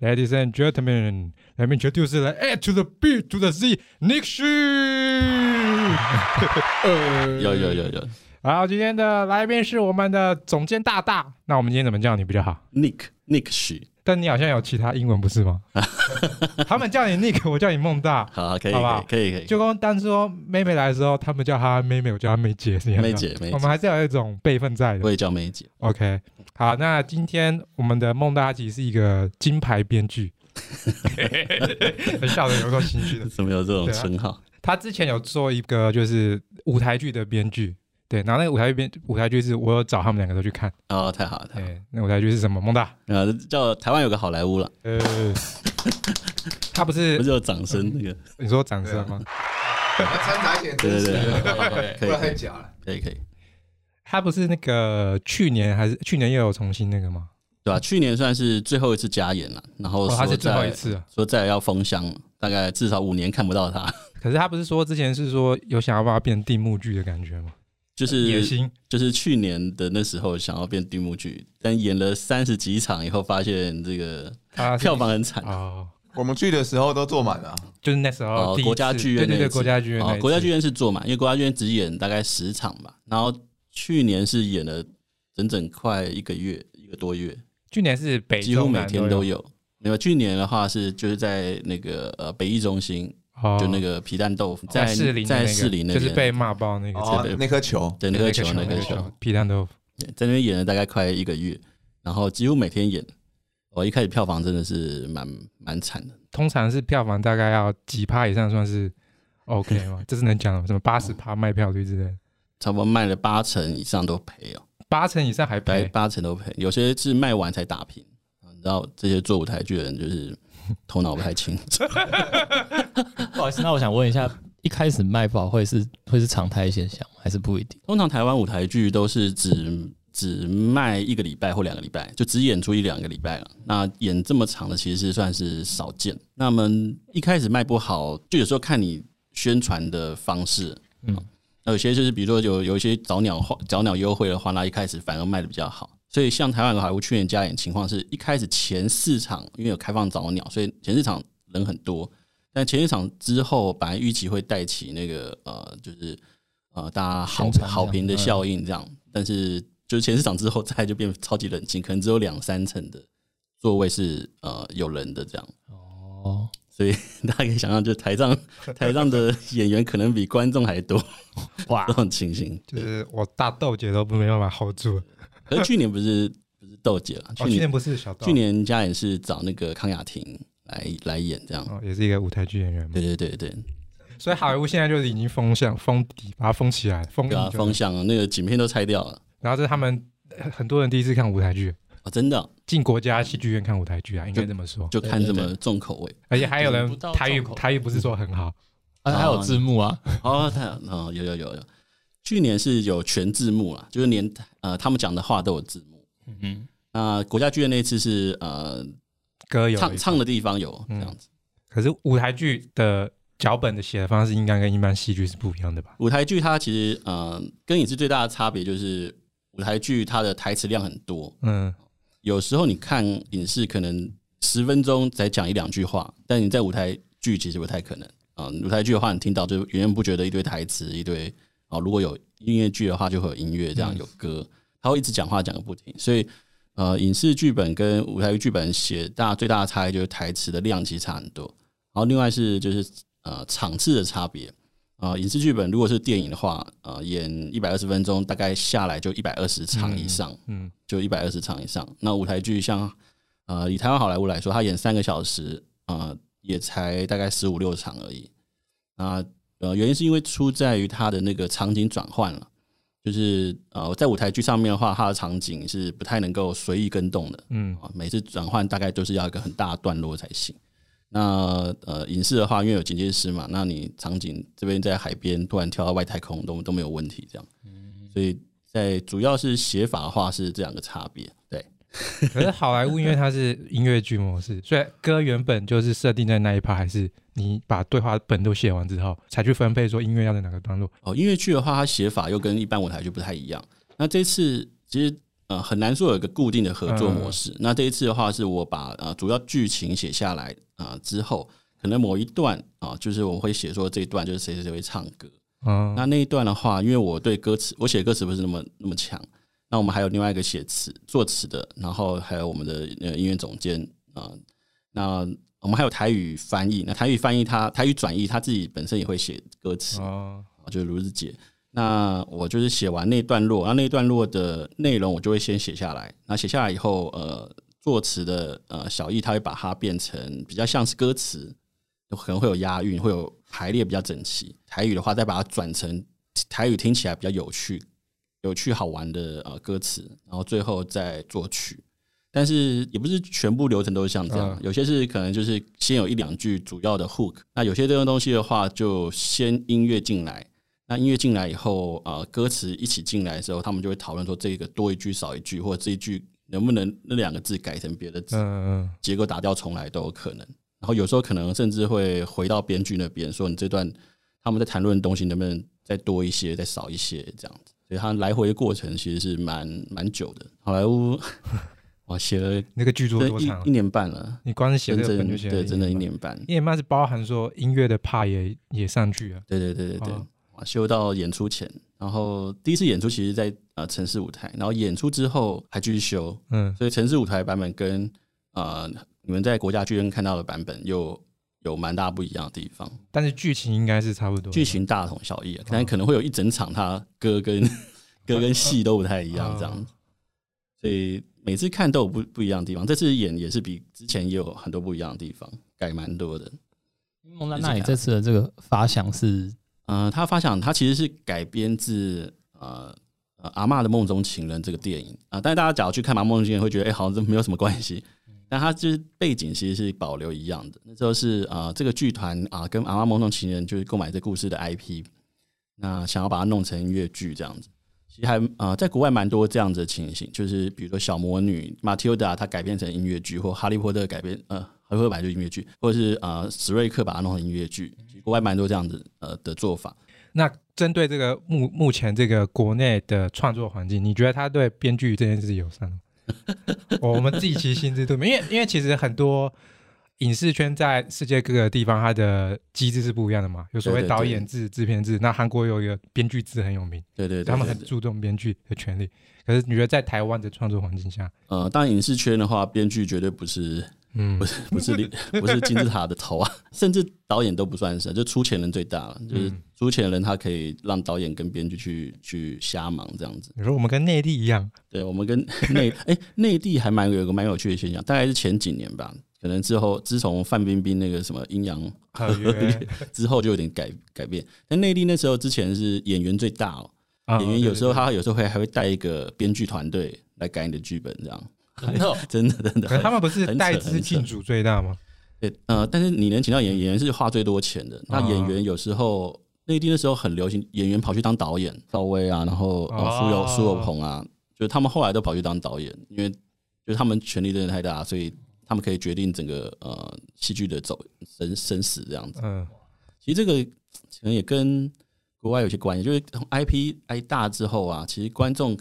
Ladies and gentlemen, let me introduce the A to the B to the Z, Nick Xu。有有有有。 好，今天的来宾是我们的总监大大。那我们今天怎么叫你比较好？Nick Nick Xu。但你好像有其他英文不是吗？他们叫你 Nick，我叫你孟大。好，可以，好不好？可以可以。就跟当初妹妹来的时候，他们叫她妹妹，我叫她妹姐，是这样。妹姐，妹姐。我们还是要有一种辈分在的。我也叫妹姐。OK，好，那今天我们的孟大其实是一个金牌编剧，笑的有够心虚的。怎么有这种称号？他之前有做一个就是舞台剧的编剧。对，然后那个舞台剧舞台剧是我有找他们两个都去看哦，太好了，太好了。对，那舞台剧是什么？梦大呃，叫台湾有个好莱坞了。呃，他不是 不是有掌声那个？嗯、你说掌声吗？掺杂一点真实，对对对，不要太假了。可以可以。他不是那个去年还是去年又有重新那个吗？对吧、啊？去年算是最后一次加演了，然后说、哦、他是最后一次、啊，说再来要封箱，大概至少五年看不到他。可是他不是说之前是说有想要把它变成定目剧的感觉吗？就是野心，就是去年的那时候想要变定目剧，但演了三十几场以后，发现这个票房很惨啊。我们去的时候都坐满了，就是那时候哦，国家剧院，对对对，国家剧院，哦，国家剧院是坐满，因为国家剧院只演大概十场吧。然后去年是演了整整快一个月，一个多月。去年是北几乎每天都有，没有。去年的话是就是在那个呃北艺中心。就那个皮蛋豆腐，在士林，在士林那边，就是被骂爆那个，那颗球，对，那颗球，那颗球，皮蛋豆腐，在那边演了大概快一个月，然后几乎每天演。我一开始票房真的是蛮蛮惨的，通常是票房大概要几趴以上算是 OK 吗？这是能讲什么八十趴卖票率之类？差不多卖了八成以上都赔哦，八成以上还赔，八成都赔，有些是卖完才打平。你知道这些做舞台剧的人就是。头脑不太清楚，不好意思，那我想问一下，一开始卖不好会是会是常态现象，还是不一定？通常台湾舞台剧都是只只卖一个礼拜或两个礼拜，就只演出一两个礼拜了。那演这么长的，其实是算是少见。那么一开始卖不好，就有时候看你宣传的方式，嗯，那有些就是比如说有有一些早鸟早鸟优惠的话，那一开始反而卖的比较好。所以，像台湾的好莱坞去年加演情况是一开始前四场因为有开放早鸟，所以前四场人很多。但前四场之后，本来预期会带起那个呃，就是呃大家好好评的效应这样。但是就是前四场之后，再就变超级冷清，可能只有两三层的座位是呃有人的这样。哦，所以大家可以想象，就台上 台上的演员可能比观众还多哇，这种情形，就是我大豆姐都没办法 hold 住。可是去年不是不是豆姐了，去年不是小豆，去年家也是找那个康雅婷来来演这样，哦，也是一个舞台剧演员嘛。对对对对，所以好莱坞现在就是已经封相封底，把它封起来，封啊封相啊，那个景片都拆掉了。然后这是他们很多人第一次看舞台剧啊，真的进国家戏剧院看舞台剧啊，应该这么说，就看这么重口味，而且还有人台语台语不是说很好，还有字幕啊，哦，太哦有有有有。去年是有全字幕啦，就是连呃他们讲的话都有字幕。嗯哼，那国家剧院那次是呃歌有唱唱的地方有这样子。可是舞台剧的脚本的写的方式应该跟一般戏剧是不一样的吧？舞台剧它其实呃跟影视最大的差别就是舞台剧它的台词量很多。嗯，有时候你看影视可能十分钟才讲一两句话，但你在舞台剧其实不太可能啊。舞台剧的话，你听到就源源不绝的一堆台词一堆。哦，如果有音乐剧的话，就会有音乐，这样有歌，他会一直讲话讲个不停。所以，呃，影视剧本跟舞台剧本写大最大的差异就是台词的量级差很多。然后，另外是就是呃场次的差别。啊，影视剧本如果是电影的话，呃，演一百二十分钟，大概下来就一百二十场以上，嗯，就一百二十场以上。那舞台剧像呃以台湾好莱坞来说，他演三个小时，呃，也才大概十五六场而已。啊。呃，原因是因为出在于它的那个场景转换了，就是呃，在舞台剧上面的话，它的场景是不太能够随意跟动的，嗯，啊，每次转换大概都是要一个很大的段落才行。那呃，影视的话，因为有剪接师嘛，那你场景这边在海边突然跳到外太空都都没有问题，这样，所以在主要是写法的话是这两个差别，对。可是好莱坞因为它是音乐剧模式，所以歌原本就是设定在那一趴，还是？你把对话本都写完之后，才去分配说音乐要在哪个段落。哦，音乐剧的话，它写法又跟一般舞台剧不太一样。那这次其实呃很难说有一个固定的合作模式。嗯、那这一次的话，是我把呃主要剧情写下来啊、呃、之后，可能某一段啊、呃，就是我会写说这一段就是谁谁谁会唱歌。嗯，那那一段的话，因为我对歌词，我写歌词不是那么那么强。那我们还有另外一个写词作词的，然后还有我们的呃音乐总监啊、呃。那我们还有台语翻译，那台语翻译他台语转译他自己本身也会写歌词啊，就是如日姐。那我就是写完那段落，然后那段落的内容我就会先写下来。那写下来以后，呃，作词的呃小易他会把它变成比较像是歌词，可能会有押韵，会有排列比较整齐。台语的话，再把它转成台语听起来比较有趣。有趣好玩的呃歌词，然后最后再作曲，但是也不是全部流程都是像这样，有些是可能就是先有一两句主要的 hook，那有些这种东西的话，就先音乐进来，那音乐进来以后，呃，歌词一起进来的时候，他们就会讨论说这个多一句少一句，或者这一句能不能那两个字改成别的字，结构打掉重来都有可能。然后有时候可能甚至会回到编剧那边说，你这段他们在谈论的东西能不能再多一些，再少一些这样子。所以他来回的过程其实是蛮蛮久的。好莱坞，我写了那个剧作多长？一年半了。你光是写这个本就写了对，真的一年半。一年半是包含说音乐的 part 也也上去了。对对对对对，我修到演出前，然后第一次演出其实，在呃城市舞台，然后演出之后还继续修。嗯，所以城市舞台版本跟呃你们在国家剧院看到的版本又。有蛮大不一样的地方，但是剧情应该是差不多，剧情大同小异，但可能会有一整场，他歌跟 歌跟戏都不太一样，这样子，所以每次看都有不不一样的地方。这次演也是比之前也有很多不一样的地方，改蛮多的。那那你这次的这个发想是，呃，他发想他其实是改编自呃呃阿嬷的梦中情人这个电影啊，但是大家假如去看阿妈梦中情人，会觉得哎、欸，好像这没有什么关系。但它就是背景其实是保留一样的。那时候是啊、这个剧团啊，跟《阿嬷梦中情人》就是购买这故事的 IP，那想要把它弄成音乐剧这样子。其实还啊、在国外蛮多这样子的情形，就是比如说小魔女玛蒂欧达，它改编成音乐剧，或哈利波特改编呃，哈利波特就音乐剧，或者是啊、史瑞克把它弄成音乐剧。国外蛮多这样子呃的做法。那针对这个目目前这个国内的创作环境，你觉得他对编剧这件事友善吗？我们自己其实心知肚明，因为因为其实很多影视圈在世界各个地方，它的机制是不一样的嘛。有所谓导演制、制片制，那韩国有一个编剧制很有名，对对，他们很注重编剧的权利。可是你觉得在台湾的创作环境下，呃，当然影视圈的话，编剧绝对不是。嗯，不是不是 不是金字塔的头啊，甚至导演都不算是，就出钱人最大了，就是出钱人他可以让导演跟编剧去去瞎忙这样子。你说我们跟内地一样，对，我们跟 内哎内地还蛮有一个蛮有趣的现象，大概是前几年吧，可能之后自从范冰冰那个什么阴阳合约之后就有点改改变。但内地那时候之前是演员最大哦，演员有时候他有时候会还会带一个编剧团队来改你的剧本这样。真 的真的，他们不是带资进组最大吗？对，呃，但是你能请到演员是花最多钱的。那演员有时候内地那时候很流行，演员跑去当导演，赵薇啊，然后苏有苏有朋啊，就是他们后来都跑去当导演，因为就是他们权力真的太大，所以他们可以决定整个呃戏剧的走生生死这样子。嗯，其实这个可能也跟国外有些关系，就是 IP 挨大之后啊，其实观众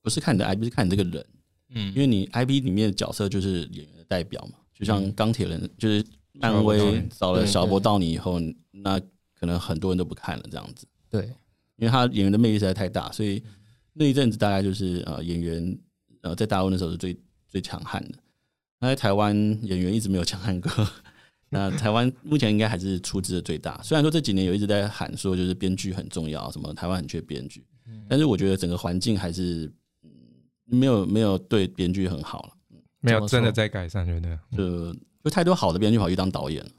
不是看你的 IP，是看你这个人。嗯，因为你 IP 里面的角色就是演员的代表嘛，就像钢铁人，就是漫威找了小波到你以后，那可能很多人都不看了这样子。对，因为他演员的魅力实在太大，所以那一阵子大概就是呃演员呃在大陆那时候是最最强悍的。那在台湾演员一直没有 强悍过，那台湾目前应该还是出资的最大。虽然说这几年有一直在喊说就是编剧很重要，什么台湾很缺编剧，但是我觉得整个环境还是。没有没有对编剧很好了，没有真的在改善，觉得就就太多好的编剧跑去当导演了。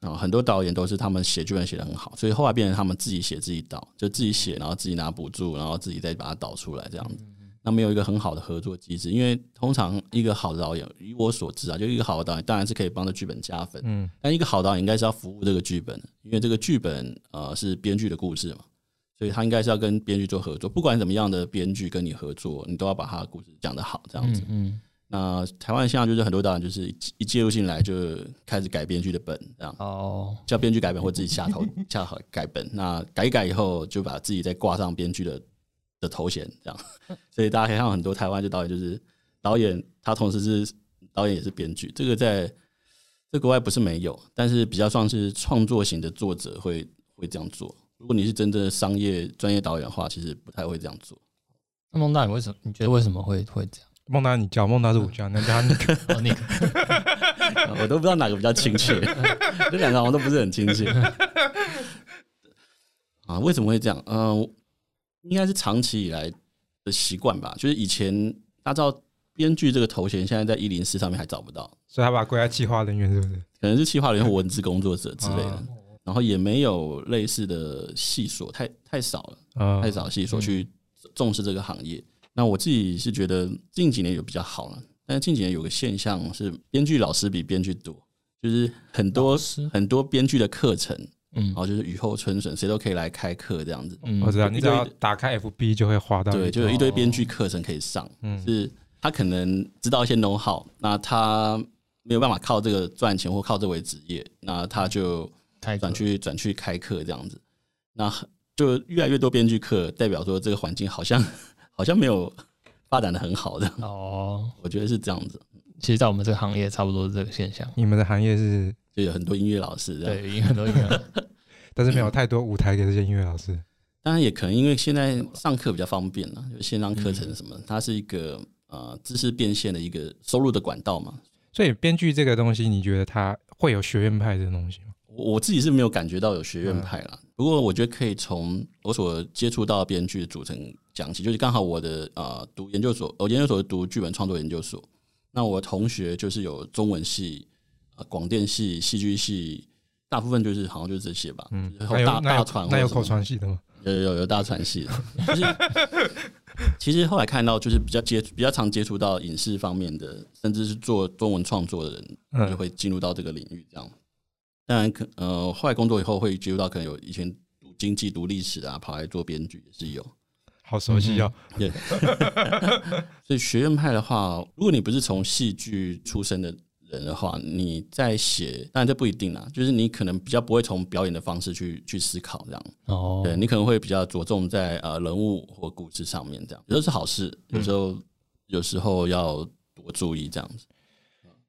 啊，很多导演都是他们写剧本写得很好，所以后来变成他们自己写自己导，就自己写，然后自己拿补助，然后自己再把它导出来这样子。那没有一个很好的合作机制，因为通常一个好的导演，以我所知啊，就一个好的导演当然是可以帮着剧本加分，嗯，但一个好导演应该是要服务这个剧本，因为这个剧本呃是编剧的故事嘛。所以他应该是要跟编剧做合作，不管怎么样的编剧跟你合作，你都要把他的故事讲得好，这样子。嗯，嗯。那台湾现在就是很多导演就是一介入进来就开始改编剧的本，这样。哦。叫编剧改本或自己下头下好改本，那改一改以后就把自己再挂上编剧的的头衔这样。所以大家可以看到很多台湾就导演就是导演，他同时是导演也是编剧，这个在在国外不是没有，但是比较算是创作型的作者会会这样做。如果你是真正的商业专业导演的话，其实不太会这样做。那孟大，你为什么？你觉得为什么会会这样？孟大，你叫孟大是我叫，那叫他尼克。哦，我都不知道哪个比较亲切，这两个好像都不是很亲切。啊，为什么会这样？嗯、呃，应该是长期以来的习惯吧。就是以前大家知道编剧这个头衔，现在在一零四上面还找不到，所以他把它归在企划人员，是不是？可能是企划人员或文字工作者之类的。然后也没有类似的细所，太太少了，哦、太少细所去重视这个行业。嗯、那我自己是觉得近几年有比较好了，但是近几年有个现象是，编剧老师比编剧多，就是很多很多编剧的课程，嗯，然后就是雨后春笋，谁都可以来开课这样子。嗯，我知道，你只要打开 FB 就会滑到，对，就有一堆编剧课程可以上。嗯，是他可能知道一些 know how，那他没有办法靠这个赚钱或靠这为职业，那他就。转去转去开课这样子，那就越来越多编剧课，代表说这个环境好像 好像没有发展的很好的哦，我觉得是这样子。其实，在我们这个行业，差不多是这个现象。你们的行业是就有很多音乐老师，对，很多音乐，但是没有太多舞台给这些音乐老师。当然，也可能因为现在上课比较方便了，就线上课程什么，它是一个呃知识变现的一个收入的管道嘛。所以，编剧这个东西，你觉得它会有学院派的东西吗？我自己是没有感觉到有学院派啦，不过我觉得可以从我所接触到的编剧的组成讲起，就是刚好我的呃读研究所，我研究所读剧本创作研究所，那我同学就是有中文系、呃广电系、戏剧系，大部分就是好像就是这些吧。嗯，大大传那有口传系的吗？有有有大传系的。就是 其实后来看到，就是比较接比较常接触到影视方面的，甚至是做中文创作的人，就会进入到这个领域这样。当然，可呃，后来工作以后会接触到，可能有以前读经济、读历史啊，跑来做编剧也是有，好熟悉哦。对，所以学院派的话，如果你不是从戏剧出身的人的话，你在写，当然这不一定啦，就是你可能比较不会从表演的方式去去思考这样。哦，对你可能会比较着重在呃人物或故事上面这样，有时候是好事，有时候、嗯、有时候要多注意这样子，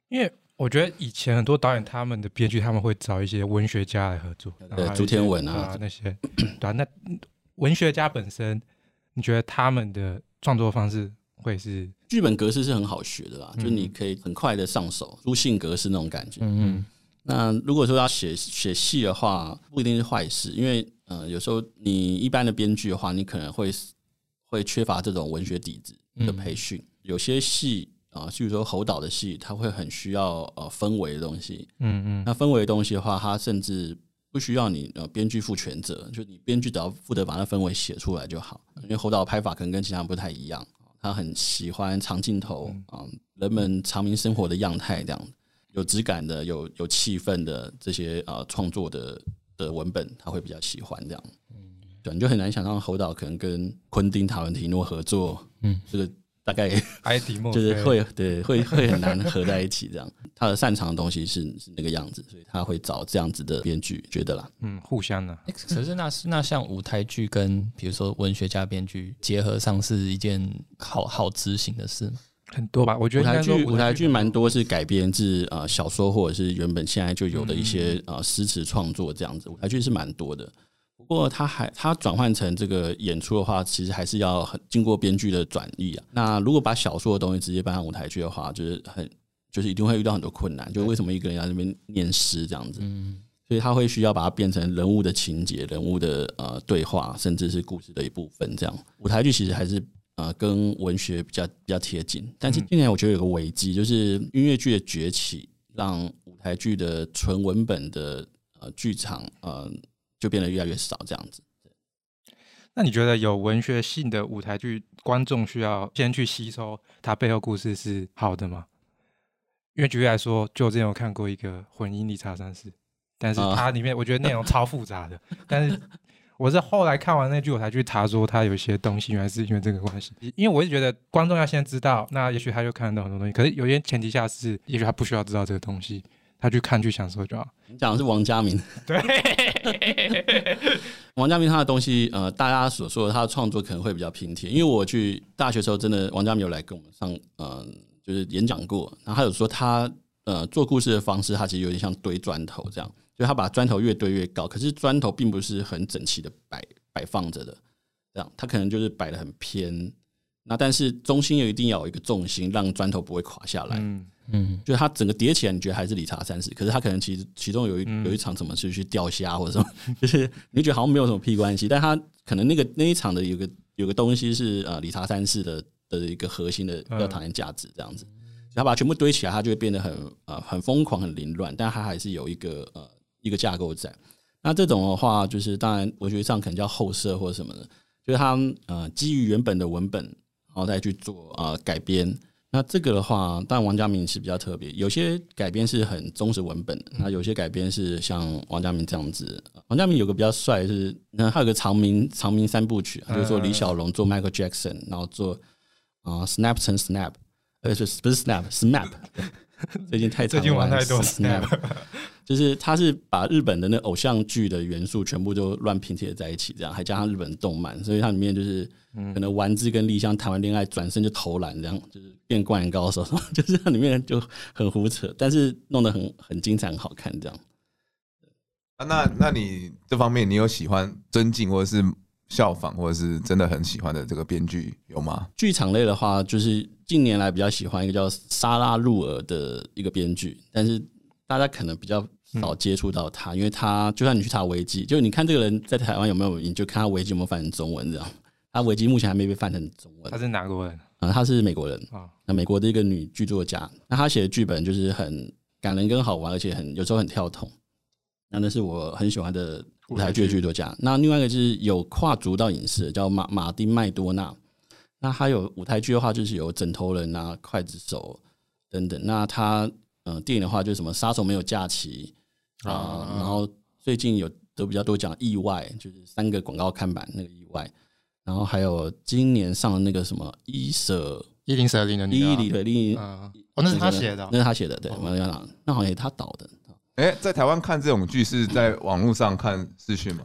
因为。我觉得以前很多导演他们的编剧他们会找一些文学家来合作，对，朱天文啊，啊那些，对啊，那文学家本身，你觉得他们的创作方式会是剧本格式是很好学的啦，嗯、就你可以很快的上手，书信格式那种感觉。嗯嗯。那如果说要写写戏的话，不一定是坏事，因为呃，有时候你一般的编剧的话，你可能会会缺乏这种文学底子的培训，嗯、有些戏。啊，譬如说侯导的戏，他会很需要呃氛围的东西，嗯嗯，那氛围的东西的话，他甚至不需要你呃编剧负全责，就你编剧只要负责把那氛围写出来就好。因为侯导拍法可能跟其他人不太一样，他很喜欢长镜头啊，人们长民生活的样态这样，有质感的、有有气氛的这些呃创作的的文本，他会比较喜欢这样。嗯，对，你就很难想象侯导可能跟昆汀塔伦提诺合作，嗯，这个。大概就是会对会会很难合在一起这样，他的擅长的东西是是那个样子，所以他会找这样子的编剧，觉得啦，嗯，互相的。可是那是那像舞台剧跟比如说文学家编剧结合上是一件好好执行的事，很多吧？我觉得舞台剧舞台剧蛮多是改编自呃小说或者是原本现在就有的一些呃诗词创作这样子，舞台剧是蛮多的。不过，他还他转换成这个演出的话，其实还是要很经过编剧的转译啊。那如果把小说的东西直接搬上舞台剧的话，就是很就是一定会遇到很多困难。就为什么一个人在那边念诗这样子？嗯，所以他会需要把它变成人物的情节、人物的呃对话，甚至是故事的一部分。这样舞台剧其实还是呃跟文学比较比较贴近。但是今年我觉得有个危机，就是音乐剧的崛起，让舞台剧的纯文本的呃剧场呃。就变得越来越少，这样子。那你觉得有文学性的舞台剧，观众需要先去吸收它背后故事是好的吗？因为举例来说，就我之前有看过一个《婚姻理查三世》，但是它里面我觉得内容超复杂的。啊、但是我是后来看完那句，我才去查说它有一些东西原来是因为这个关系。因为我是觉得观众要先知道，那也许他就看得到很多东西。可是有些前提下是，也许他不需要知道这个东西，他去看去享受就好。你讲的是王家明，对。王家明他的东西，呃，大家所说的他的创作可能会比较拼贴，因为我去大学时候，真的王家明有来跟我们上，呃，就是演讲过，然后他有说他呃做故事的方式，他其实有点像堆砖头这样，就他把砖头越堆越高，可是砖头并不是很整齐的摆摆放着的，这样他可能就是摆的很偏，那但是中心又一定要有一个重心，让砖头不会垮下来。嗯嗯，就是它整个叠起来，你觉得还是理查三世，可是它可能其实其中有一有一场什么是去钓虾或者什么，就是你觉得好像没有什么屁关系，但它可能那个那一场的有个有个东西是呃理查三世的的一个核心的要讨厌价值这样子，然后把它全部堆起来，它就会变得很呃很疯狂很凌乱，但它还是有一个呃一个架构在。那这种的话，就是当然我觉得这样可能叫后设或者什么的，就是它呃基于原本的文本，然后再去做啊改编。那这个的话，但王家明是比较特别，有些改编是很忠实文本，那有些改编是像王家明这样子。王家明有个比较帅是，那还有个长名长名三部曲，就是做李小龙做 Michael Jackson，然后做啊、Snap 成 Snap，呃是不是 Snap Snap？。最近太，最近玩太多 Snap。就是他是把日本的那偶像剧的元素全部都乱拼贴在一起，这样还加上日本动漫，所以它里面就是可能丸子跟丽香谈完恋爱转身就投篮，这样就是变灌篮高手，就是它里面就很胡扯，但是弄得很很精彩，很好看这样。啊，那那你这方面你有喜欢尊敬或者是效仿或者是真的很喜欢的这个编剧有吗？剧场类的话，就是近年来比较喜欢一个叫莎拉路尔的一个编剧，但是大家可能比较。少接触到他，因为他就算你去查维基，就你看这个人在台湾有没有，你就看他维基有没有翻成中文这样。他维基目前还没被翻成中文。他是哪国人？啊，他是美国人啊。那美国的一个女剧作家，那她写的剧本就是很感人跟好玩，而且很有时候很跳痛。那那是我很喜欢的舞台剧的剧作家。那另外一个就是有跨足到影视，叫马马丁麦多纳。那他有舞台剧的话，就是有枕头人啊、刽子手等等。那他嗯、呃，电影的话就是什么杀手没有假期。啊，然后最近有得比较多奖意外，就是三个广告看板那个意外，然后还有今年上的那个什么伊舍一零舍零的一零的零，哦，那是他写的，那是他写的，对，那好像也是他导的。哎，在台湾看这种剧是在网络上看视讯吗？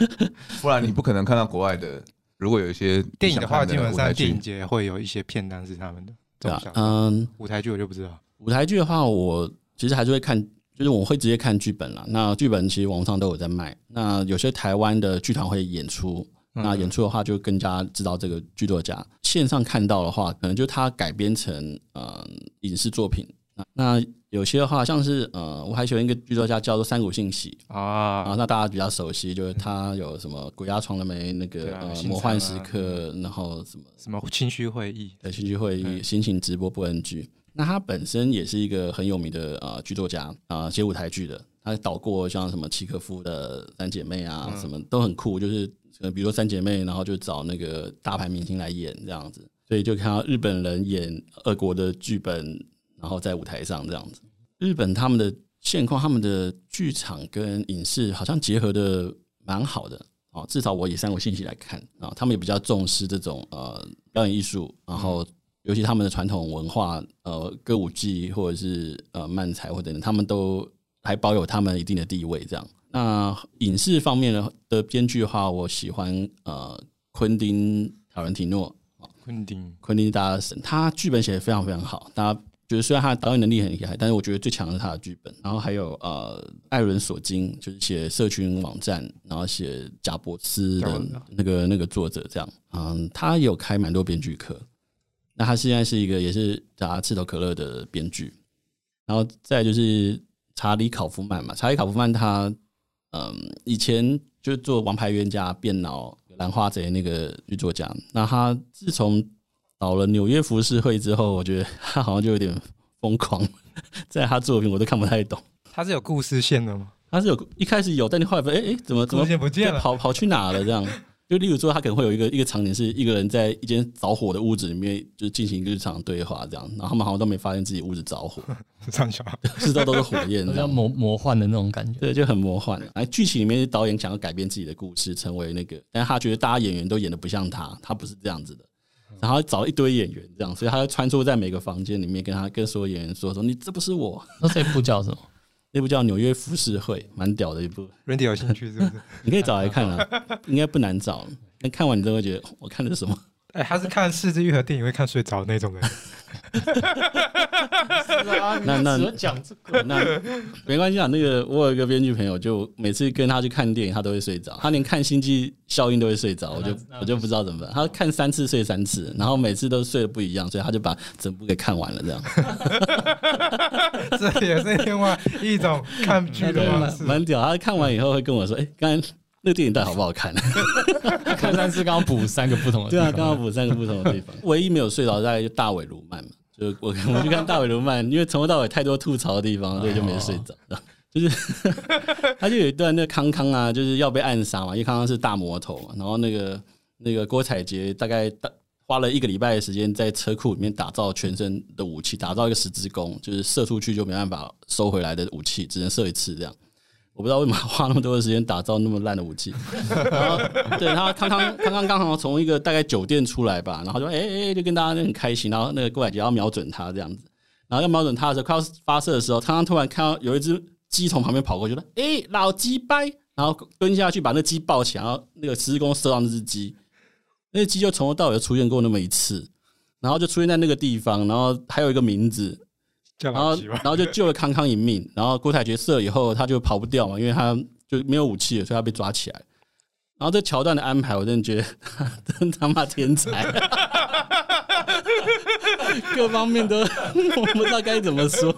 不然你不可能看到国外的。如果有一些电影的话，基本上电影节会有一些片单是他们的。对啊，嗯，舞台剧我就不知道。舞台剧的话，我其实还是会看。就是我会直接看剧本了，那剧本其实网上都有在卖。那有些台湾的剧团会演出，那演出的话就更加知道这个剧作家。线上看到的话，可能就他改编成嗯影视作品。那有些的话，像是呃我还喜欢一个剧作家叫做三谷幸喜啊，啊那大家比较熟悉，就是他有什么《鬼压床了没》那个呃魔幻时刻，然后什么什么情绪会议，对清虚会议，心情直播不 NG。那他本身也是一个很有名的呃剧作家啊，写舞台剧的。他导过像什么契诃夫的《三姐妹》啊，什么都很酷。就是呃比如说《三姐妹》，然后就找那个大牌明星来演这样子，所以就看到日本人演俄国的剧本，然后在舞台上这样子。日本他们的现况，他们的剧场跟影视好像结合的蛮好的啊，至少我以三国信息来看啊，他们也比较重视这种呃表演艺术，然后。尤其他们的传统文化，呃，歌舞伎或者是呃漫才或者等等，他们都还保有他们一定的地位。这样，那影视方面的的编剧的话，我喜欢呃昆汀·塔伦提诺。昆汀，昆汀大家神，他剧本写的非常非常好。大家觉得虽然他的导演能力很厉害，但是我觉得最强的是他的剧本。然后还有呃艾伦·索金，就是写社群网站，然后写贾伯斯的那个那个作者这样。嗯，他有开蛮多编剧课。那他现在是一个也是打赤头可乐的编剧，然后再就是查理考夫曼嘛，查理考夫曼他嗯以前就做《王牌冤家》、《变脑》、《兰花贼》那个剧作家，那他自从导了《纽约浮世绘》之后，我觉得他好像就有点疯狂，在他作品我都看不太懂。他是有故事线的吗？他是有一开始有，但你后来发现，哎哎，怎么怎么不见了？跑跑去哪了？这样。就例如说，他可能会有一个一个场景，是一个人在一间着火的屋子里面，就进行一个日常对话，这样，然后他们好像都没发现自己屋子着火，这样四周都是火焰，比较魔魔幻的那种感觉，对，就很魔幻。哎，剧情里面导演想要改变自己的故事，成为那个，但是他觉得大家演员都演的不像他，他不是这样子的，然后找一堆演员这样，所以他就穿梭在每个房间里面，跟他跟所有演员说说，你这不是我。那这部叫什么？那部叫《纽约浮世绘》，蛮屌的一部。Randy 有兴趣是不是？你可以找来看啊，应该不难找。那看完你都会觉得，我看的是什么？哎、欸，他是看四肢愈合电影会看睡着那种人。那那讲这个，那没关系啊。那个我有一个编剧朋友，就每次跟他去看电影，他都会睡着。他连看《星际效应》都会睡着，我就我就不知道怎么办。他看三次睡三次，然后每次都睡得不一样，所以他就把整部给看完了。这样，这也是另外一种看剧的方式，蛮屌。他看完以后会跟我说：“哎、欸，刚才那个电影到底好不好看？”看三次，刚刚补三个不同的。对啊，刚刚补三个不同的地方。唯一没有睡着，大概就大尾卢曼嘛。就我我去看大尾卢曼，因为从头到尾太多吐槽的地方，所以就没睡着。就是 他就有一段那个康康啊，就是要被暗杀嘛，因为康康是大魔头嘛。然后那个那个郭采洁大概大花了一个礼拜的时间在车库里面打造全身的武器，打造一个十字弓，就是射出去就没办法收回来的武器，只能射一次这样。我不知道为什么花那么多的时间打造那么烂的武器，然后对他康康康康刚好从一个大概酒店出来吧，然后就哎哎、就跟大家很开心，然后那个郭采洁要瞄准他这样子，然后要瞄准他的时候，快要发射的时候，康康突然看到有一只鸡从旁边跑过去了，哎、欸、老鸡掰，然后蹲下去把那鸡抱起来，然后那个十字弓射到那只鸡，那鸡就从头到尾出现过那么一次，然后就出现在那个地方，然后还有一个名字。然后，然后就救了康康一命。然后郭采洁射以后，他就跑不掉嘛，因为他就没有武器了，所以他被抓起来。然后这桥段的安排，我真的觉得真他妈天才，各方面都 我不知道该怎么说。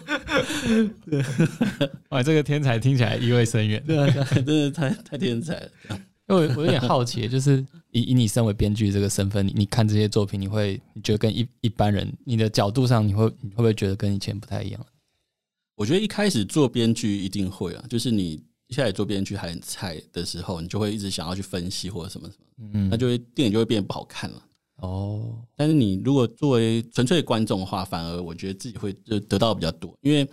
哇，这个天才听起来意味深远，对啊，真的太太天才了。因为我有点好奇，就是以以你身为编剧这个身份，你你看这些作品，你会你觉得跟一一般人，你的角度上，你会你会不会觉得跟以前不太一样？我觉得一开始做编剧一定会啊，就是你一开始做编剧还很菜的时候，你就会一直想要去分析或者什么什么，嗯，那就会电影就会变得不好看了。哦，但是你如果作为纯粹的观众的话，反而我觉得自己会就得到比较多，因为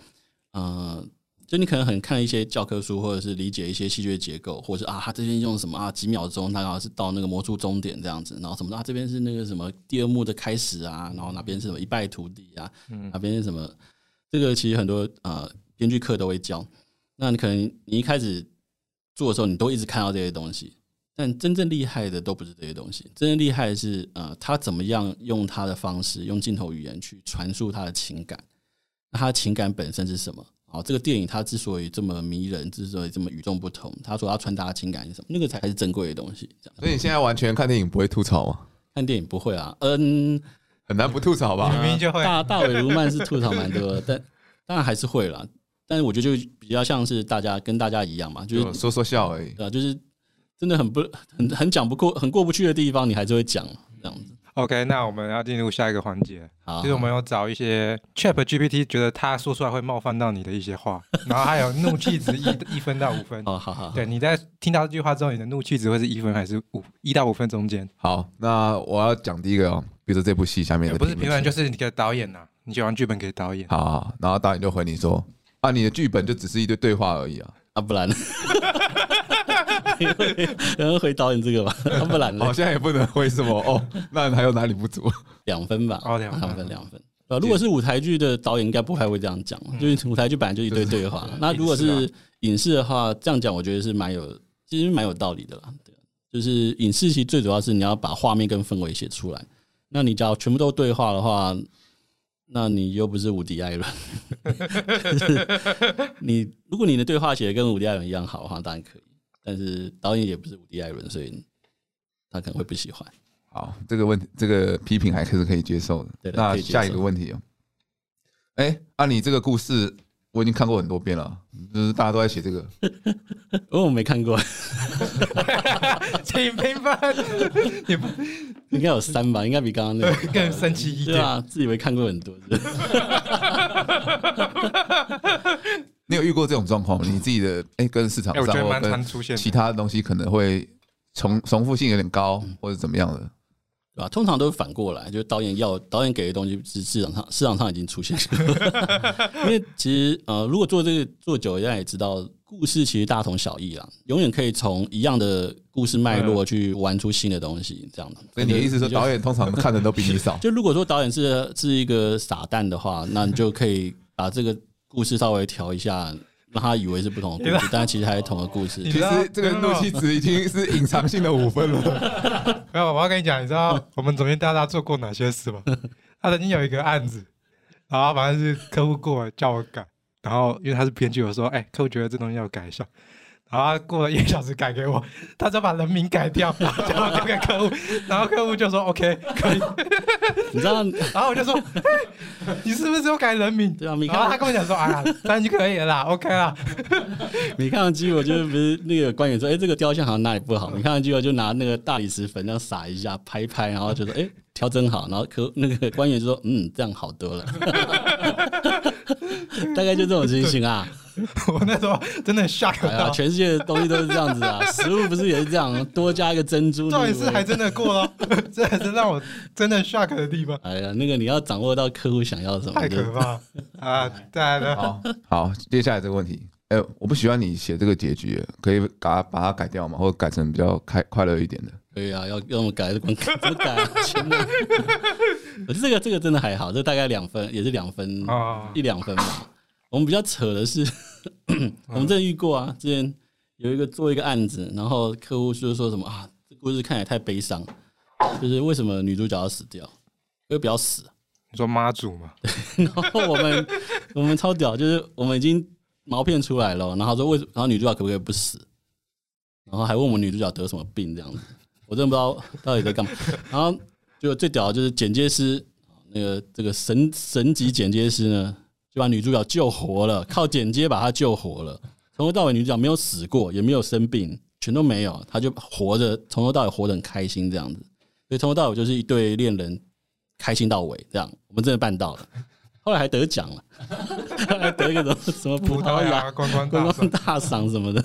呃。就你可能很看一些教科书，或者是理解一些戏剧结构，或者是啊，他这边用什么啊，几秒钟，他好像是到那个魔术终点这样子，然后什么啊，这边是那个什么第二幕的开始啊，然后哪边是什么一败涂地啊，哪边是什么，这个其实很多呃编剧课都会教。那你可能你一开始做的时候，你都一直看到这些东西，但真正厉害的都不是这些东西，真正厉害的是呃他怎么样用他的方式，用镜头语言去传输他的情感，那他的情感本身是什么？哦，这个电影它之所以这么迷人，之所以这么与众不同，他所要传达的情感是什么？那个才是珍贵的东西。所以你现在完全看电影不会吐槽吗？看电影不会啊，嗯，很难不吐槽吧？明明就会。大大伟如曼是吐槽蛮多的，但当然还是会啦。但是我觉得就比较像是大家跟大家一样嘛，就是说说笑而已。对啊，就是真的很不很很讲不过、很过不去的地方，你还是会讲这样子。OK，那我们要进入下一个环节。好，就是我们要找一些 ChatGPT 觉得他说出来会冒犯到你的一些话，然后还有怒气值一一分到五分。哦，好好。对，你在听到这句话之后，你的怒气值会是一分还是五一到五分中间？好，那我要讲第一个哦，比如说这部戏下面的不是评论，就是你的导演呐、啊，你写完剧本给导演。好，好，然后导演就回你说啊，你的剧本就只是一堆对话而已啊，啊不然。然后回导演这个吧，不然好像也不能回什么哦。那还有哪里不足？两分吧，哦，两分，两分。呃，如果是舞台剧的导演，应该不太会这样讲，就是舞台剧本来就一堆对话。那如果是影视的话，这样讲我觉得是蛮有，其实蛮有道理的啦。对，就是影视其实最主要是你要把画面跟氛围写出来。那你只要全部都对话的话，那你又不是无敌·艾伦。你如果你的对话写的跟无敌·艾伦一样好的话，当然可以。但是导演也不是伍迪·艾伦，所以他可能会不喜欢。好，这个问题，这个批评还是可以接受的。对，那下一个问题哦，哎，按你这个故事，我已经看过很多遍了，就是大家都在写这个，哦，我没看过，请评分。你不应该有三吧？应该比刚刚那个更生气一点。对啊，自以为看过很多。你有遇过这种状况吗？你自己的哎、欸，跟市场上或跟其他的东西可能会重重复性有点高，或者怎么样的，对吧？通常都是反过来，就是导演要导演给的东西是市场上市场上已经出现了。因为其实呃，如果做这个做久了，大家也知道，故事其实大同小异啦，永远可以从一样的故事脉络去玩出新的东西，这样的。所以你的意思是说，导演通常看的都比你少？就如果说导演是是一个傻蛋的话，那你就可以把这个。故事稍微调一下，让他以为是不同的故事，但其实还是同个故事。其实这个怒气值已经是隐藏性的五分了。没有，我要跟你讲，你知道我们总监大大做过哪些事吗？他曾经有一个案子，然后反正是客户过来叫我改，然后因为他是编剧，我说：“哎，客户觉得这东西要改一下。”然后他过了一个小时改给我，他就把人名改掉，然后交给客户，然后客户就说 OK 可以，你知道？然后我就说，你是不是有改人名？对啊，然后他跟我讲说，哎呀，那就可以了啦，OK 啦。你看完机，我就不是那个官员说，哎，这个雕像好像哪里不好？你看完机，我就拿那个大理石粉这样撒一下，拍一拍，然后就说，哎，调整好。然后客那个官员就说，嗯，这样好多了。大概就这种情形啊。我那时候真的吓到、哎，全世界的东西都是这样子啊，食物不是也是这样，多加一个珍珠，到底是还真的过了，这还是让我真的 shock 的地方。哎呀，那个你要掌握到客户想要什么，太可怕啊！再来呢，好，好，接下来这个问题，哎、欸，我不喜欢你写这个结局，可以把它把它改掉吗？或者改成比较开快乐一点的？可以啊，要要么改，怎么改？怎么改？可是这个这个真的还好，这大概两分，也是两分，一两分吧。我们比较扯的是，我们真的遇过啊。之前有一个做一个案子，然后客户就是说什么啊，这故事看起来太悲伤，就是为什么女主角要死掉？因为不要死。你说妈祖吗？然后我们我们超屌，就是我们已经毛片出来了，然后说为什么？然后女主角可不可以不死？然后还问我们女主角得什么病这样子，我真的不知道到底在干嘛。然后就最屌的就是剪接师，那个这个神神级剪接师呢。就把女主角救活了，靠剪接把她救活了。从头到尾，女主角没有死过，也没有生病，全都没有，她就活着，从头到尾活得很开心，这样子。所以从头到尾就是一对恋人，开心到尾，这样。我们真的办到了，后来还得奖了，还得一个什么什么葡萄牙观光观光大赏什么的，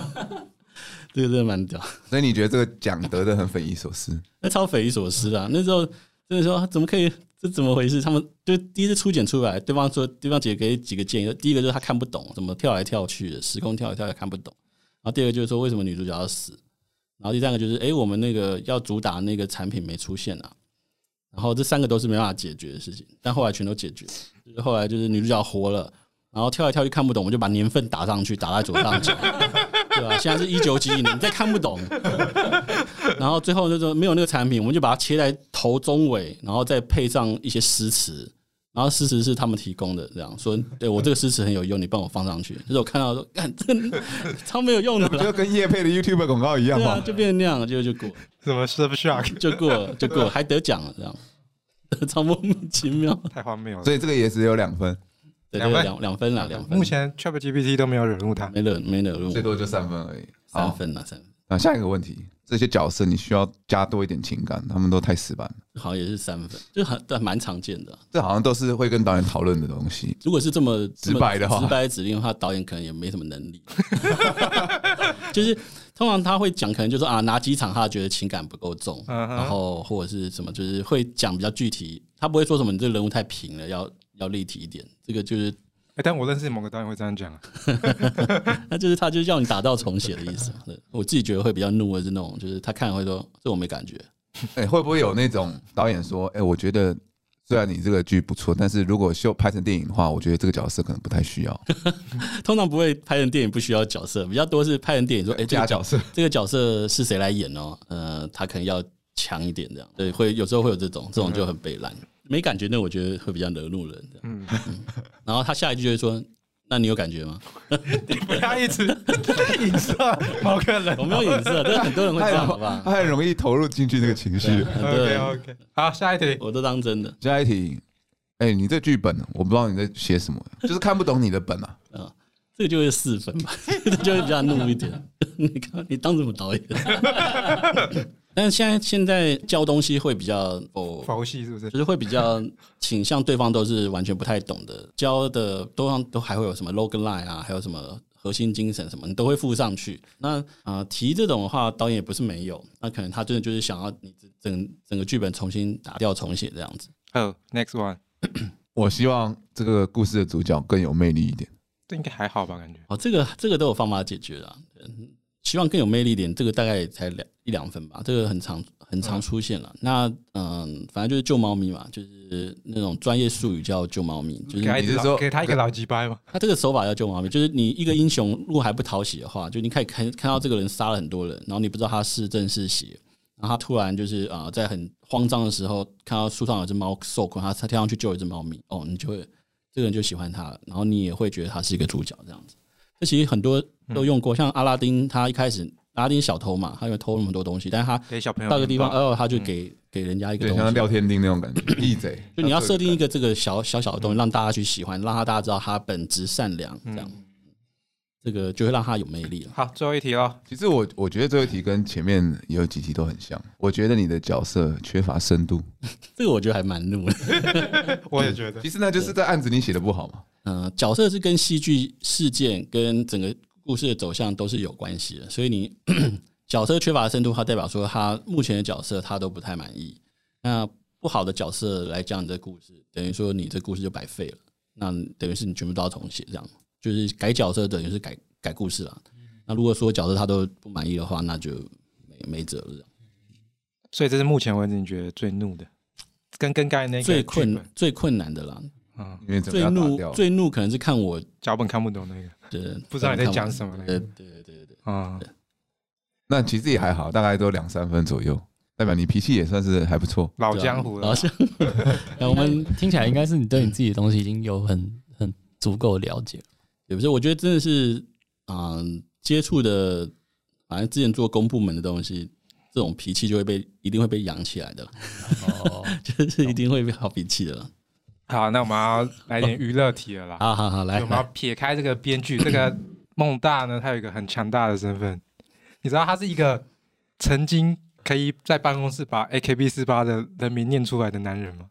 这个真的蛮屌。所以你觉得这个奖得的很匪夷所思？那超匪夷所思啊！那时候真的说怎么可以？这怎么回事？他们就第一次初剪出来，对方说，对方姐给几个建议。第一个就是他看不懂，怎么跳来跳去的，时空跳来跳去看不懂。然后第二个就是说，为什么女主角要死？然后第三个就是，哎，我们那个要主打那个产品没出现啊。然后这三个都是没办法解决的事情，但后来全都解决。就是后来就是女主角活了，然后跳来跳去看不懂，我们就把年份打上去，打在左上角，对吧？现在是一九几几年，你再看不懂。然后最后那种没有那个产品，我们就把它切在头中尾，然后再配上一些诗词，然后诗词是他们提供的，这样说，对我这个诗词很有用，你帮我放上去。就是我看到说，干，这个超没有用的，就跟叶配的 YouTube 广告一样嘛，就变成那样，就就过，什么 Surf Shark 就过了，就过了，还得奖了，这样，超莫名其妙，太荒谬了。所以这个也只有两分，两分两两分了，两分。目前 ChatGPT 都没有惹怒他，没惹没惹怒，最多就三分而已，三分了三分。那下一个问题。这些角色你需要加多一点情感，他们都太死板了。好像也是三分，就很对，蛮常见的、啊。这好像都是会跟导演讨论的东西。如果是这么直白的话，直白指令的话，导演可能也没什么能力。就是通常他会讲，可能就是啊，哪几场他觉得情感不够重，然后或者是什么，就是会讲比较具体。他不会说什么你这个人物太平了，要要立体一点。这个就是。哎，但我认识某个导演会这样讲啊，那就是他就是叫你打到重写的意思。我自己觉得会比较怒的是那种，就是他看了会说这我没感觉。哎，会不会有那种导演说，哎，我觉得虽然你这个剧不错，但是如果秀拍成电影的话，我觉得这个角色可能不太需要。通常不会拍成电影不需要角色，比较多是拍成电影说，哎，这个角色，这个角色是谁来演哦？呃，他可能要强一点这样。对，会有时候会有这种，这种就很被烂。没感觉，那我觉得会比较惹怒人。嗯，然后他下一句就会说：“那你有感觉吗？”你不要一直影射某个人，我没有影射，但是很多人会这样，好吧？他很容易投入进去那个情绪。OK OK，好，下一题，我都当真的。下一题，哎，你这剧本我不知道你在写什么，就是看不懂你的本啊。啊，这个就会四分吧，就会比较怒一点。你看，你当什么导演？但是现在现在教东西会比较哦佛系是不是？就是会比较倾向对方都是完全不太懂的，教的都上都还会有什么 logline 啊，还有什么核心精神什么，你都会附上去。那啊、呃、题这种的话，导演也不是没有，那可能他真的就是想要你整整个剧本重新打掉重写这样子。哦、oh，next one，我希望这个故事的主角更有魅力一点。这应该还好吧？感觉哦，这个这个都有方法解决的。希希望更有魅力一点，这个大概才两一两分吧，这个很常很常出现了。嗯那嗯，反正就是救猫咪嘛，就是那种专业术语叫救猫咪，就是你是说给他一个老鸡掰嘛？他这个手法叫救猫咪，就是你一个英雄如果还不讨喜的话，就你可以看看到这个人杀了很多人，然后你不知道他是正是邪，然后他突然就是啊、呃，在很慌张的时候看到树上有只猫受困，他他跳上去救一只猫咪，哦，你就会这个人就喜欢他了，然后你也会觉得他是一个主角这样子。这其实很多都用过，像阿拉丁，他一开始阿拉丁小偷嘛，他因为偷那么多东西，但是他到个地方，哦，他就给给人家一个东西，像廖天丁那种感觉，义贼。就你要设定一个这个小小小的东西，让大家去喜欢，让他大家知道他本质善良，这样，这个就会让他有魅力了。好，最后一题了。其实我我觉得最后一题跟前面有几题都很像。我觉得你的角色缺乏深度，这个我觉得还蛮怒的。我也觉得，其实那就是在案子里写的不好嘛。嗯、呃，角色是跟戏剧事件跟整个故事的走向都是有关系的，所以你角色缺乏深度，它代表说他目前的角色他都不太满意。那不好的角色来讲你这故事，等于说你这故事就白费了。那等于是你全部都要重写，这样就是改角色等于是改改故事了。那如果说角色他都不满意的话，那就没没辙了。所以这是目前为止你觉得最怒的，跟跟刚才那个最困最困难的了。啊，因为最怒最怒可能是看我脚本看不懂那个，对，不知道你在讲什么那个，对对对对对啊。那其实也还好，大概都两三分左右，代表你脾气也算是还不错。老江湖了，老江湖。我们听起来应该是你对你自己的东西已经有很很足够了解，也不是？我觉得真的是啊，接触的，反正之前做公部门的东西，这种脾气就会被一定会被养起来的，哦，就是一定会被好脾气的。好，那我们要来点娱乐题了啦。好好好，来，我们要撇开这个编剧，这个孟大呢，他有一个很强大的身份。你知道他是一个曾经可以在办公室把 AKB 四八的人名念出来的男人吗？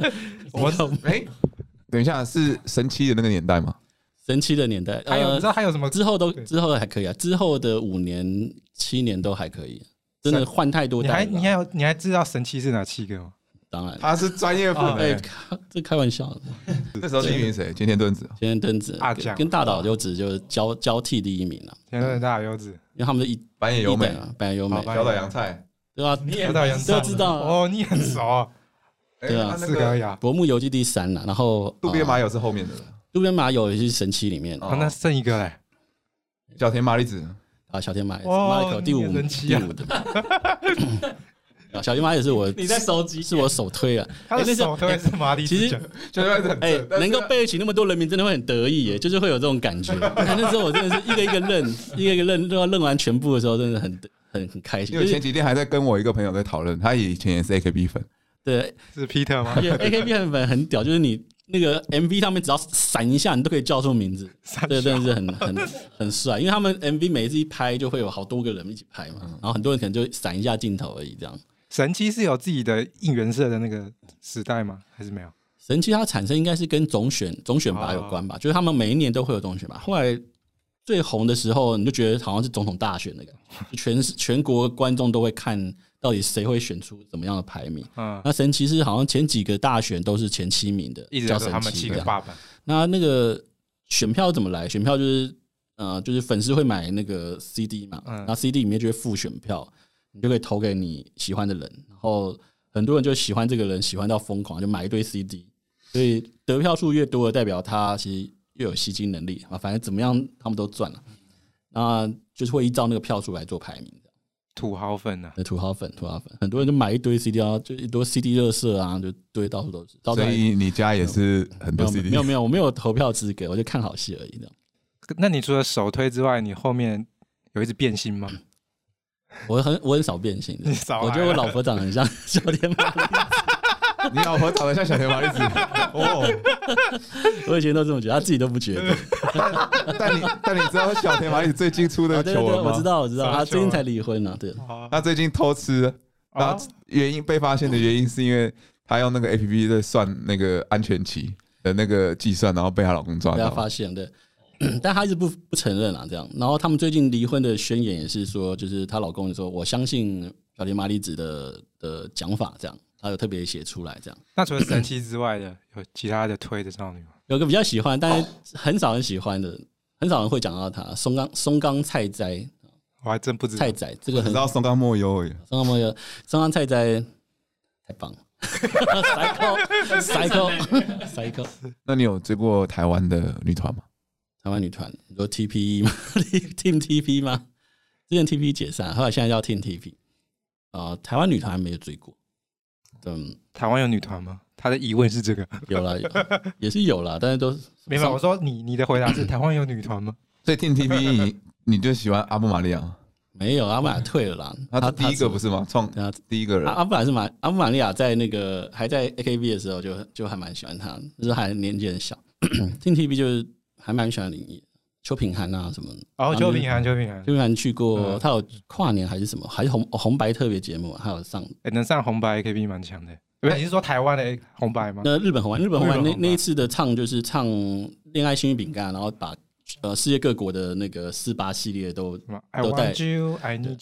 我 哎，等一下，是神七的那个年代吗？神七的年代，还有你知道还有什么？之后都之后还可以啊，之后的五年七年都还可以，真的换太多代。你还你还有你还知道神七是哪七个吗？当然，他是专业粉哎，这开玩笑。那时候第一名谁？今天墩子，今天墩子阿酱跟大岛优子就是交交替第一名了。菅田敦子、大岛优子，因为他们是一板野优美。啊，板野优美，小岛洋菜，对吧？小岛洋菜。都知道。哦，你很熟。对啊，四个呀，薄暮游记第三了，然后渡边麻友是后面的，渡边麻友也是神七里面，哦，那剩一个嘞，小田麻里子。啊，小田麻里子，麻里口第五第五的。啊，小姨妈也是我，你在手机是我首推啊，他是首推是麻里子。其实小姨妈很哎，能够背得起那么多人名，真的会很得意耶，就是会有这种感觉。那时候我真的是一个一个认，一个一个认，都要认完全部的时候，真的很很很开心。因为前几天还在跟我一个朋友在讨论，他以前也是 AKB 粉，对，是 Peter 吗？AKB 粉很屌，就是你那个 MV 上面只要闪一下，你都可以叫出名字，这真的是很很很帅。因为他们 MV 每一次一拍，就会有好多个人一起拍嘛，然后很多人可能就闪一下镜头而已，这样。神七是有自己的应援色的那个时代吗？还是没有？神七它产生应该是跟总选总选拔有关吧，就是他们每一年都会有总选拔。后来最红的时候，你就觉得好像是总统大选那个，全全国观众都会看到底谁会选出怎么样的排名。嗯，那神七是好像前几个大选都是前七名的，一直叫他们七个爸爸。那那个选票怎么来？选票就是呃，就是粉丝会买那个 CD 嘛，然后 CD 里面就会附选票。你就可以投给你喜欢的人，然后很多人就喜欢这个人，喜欢到疯狂，就买一堆 CD。所以得票数越多的，代表他其实越有吸金能力啊。反正怎么样，他们都赚了。那就是会依照那个票数来做排名的。土豪粉啊，土豪粉，土豪粉，很多人就买一堆 CD 啊，就一堆 CD 热色啊，就堆到处都是。所以你家也是很多 CD？没有没有，我没有投票资格，我就看好戏而已。这样。那你除了首推之外，你后面有一直变心吗？我很我很少变性的，我觉得我老婆长得很像 小田麻里子，你老婆长得像小田麻里子哦，我以前都这么觉得，她自己都不觉得。但你但你知道小田麻里子最近出的糗闻吗？我知道我知道，他最近才离婚了，对。他最近偷吃，然后原因被发现的原因是因为他用那个 APP 在算那个安全期的那个计算，然后被她老公抓到，被他发现对。但她一直不不承认啊，这样。然后他们最近离婚的宣言也是说，就是她老公说，我相信小田麻里子的的讲法，这样。她有特别写出来，这样。那除了神奇之外的，有其他的推的少女吗？有个比较喜欢，但是很少人喜欢的，很少人会讲到她松冈松冈菜哉。我还真不知道。菜仔这个很知道松冈茉优耶，松冈莫优，松冈菜仔太棒了。Cycle，Cycle，Cycle。那你有追过台湾的女团吗？台湾女团，你说 TP 吗？Team TP 吗？之前 TP 解散，后来现在叫 Team TP。啊，台湾女团还没有追过。嗯，台湾有女团吗？他的疑问是这个。有了，也是有了，但是都 明白。我说你你的回答是台湾有女团吗？所以 Team TP 你 你就喜欢阿布玛利亚？没有，阿布玛利亚退了啦。他第一个不是吗？创他第一个人。阿布玛是马阿布玛利亚在那个还在 AKB 的时候就就还蛮喜欢他，就是还年纪很小。Team TP 就是还蛮喜欢林沂，邱品涵啊什么。哦，邱品涵，邱品涵，邱品涵去过，他有跨年还是什么，还是红红白特别节目，还有上，能上红白 AKB 蛮强的。你是说台湾的红白吗？那日本红白，日本红白那那一次的唱就是唱《恋爱幸运饼干》，然后把。呃，世界各国的那个四八系列都都带，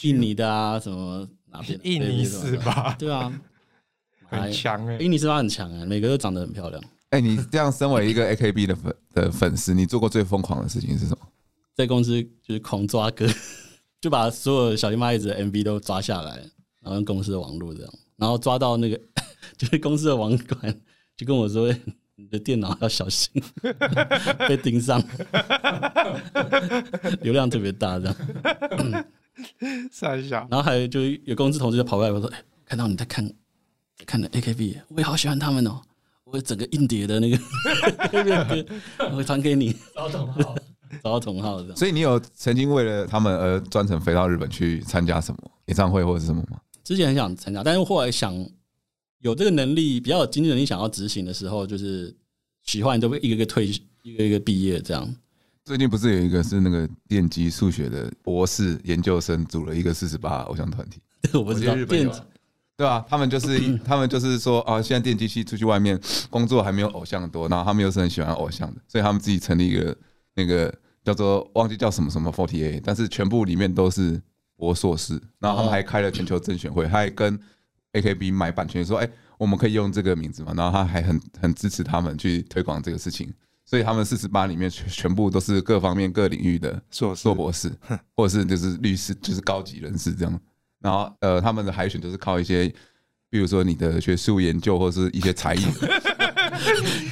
印尼的啊，什么哪边？印尼四八，对啊，很强哎，印尼四八很强哎，每个都长得很漂亮。哎，你这样身为一个 AKB 的粉的粉丝，你做过最疯狂的事情是什么？在公司就是狂抓歌，就把所有小林麦子的 MV 都抓下来，然后用公司的网络这样，然后抓到那个 就是公司的网管就跟我说。你的电脑要小心被盯上，流量特别大，这样。三小，然后还有就有公司同事就跑过来我说：“哎，看到你在看，看的 AKB，我也好喜欢他们哦，我整个硬碟的那个，我 会传给你，找到同号，找到同样。所以你有曾经为了他们而专程飞到日本去参加什么演唱会或者是什么吗？之前很想参加，但是后来想。有这个能力，比较有经济能力，想要执行的时候，就是喜欢都会一个一个退，一个一个毕业这样。最近不是有一个是那个电机数学的博士研究生组了一个四十八偶像团体，我不知道日本有，对吧？他们就是 他们就是说啊，现在电机系出去外面工作还没有偶像多，然后他们又是很喜欢偶像的，所以他们自己成立一个那个叫做忘记叫什么什么 Forty Eight，但是全部里面都是博硕士，然后他们还开了全球甄选会，还跟。AKB 买版权说：“哎、欸，我们可以用这个名字嘛？”然后他还很很支持他们去推广这个事情，所以他们四十八里面全全部都是各方面各领域的硕硕博士，或者是就是律师，就是高级人士这样。然后呃，他们的海选都是靠一些，比如说你的学术研究或者是一些才艺。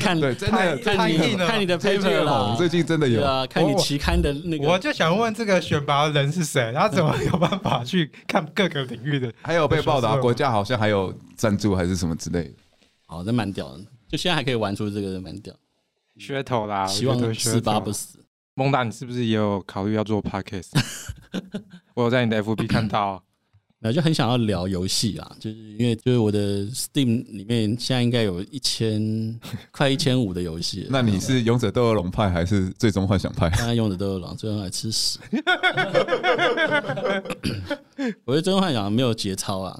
看对，真的看你看你的 paper 啦，最近真的有啊，看你期刊的那个。我就想问这个选拔的人是谁？他怎么有办法去看各个领域的？还有被报道，国家好像还有赞助还是什么之类的。好，这蛮屌的，就现在还可以玩出这个，蛮屌。噱头啦，希望四八不死。蒙达，你是不是也有考虑要做 podcast？我有在你的 FB 看到。然后就很想要聊游戏啊，就是因为就是我的 Steam 里面现在应该有一千 快一千五的游戏。那你是勇者斗恶龙派还是最终幻想派？当然勇者斗恶龙，最终还吃屎。我觉得最终幻想没有节操啊。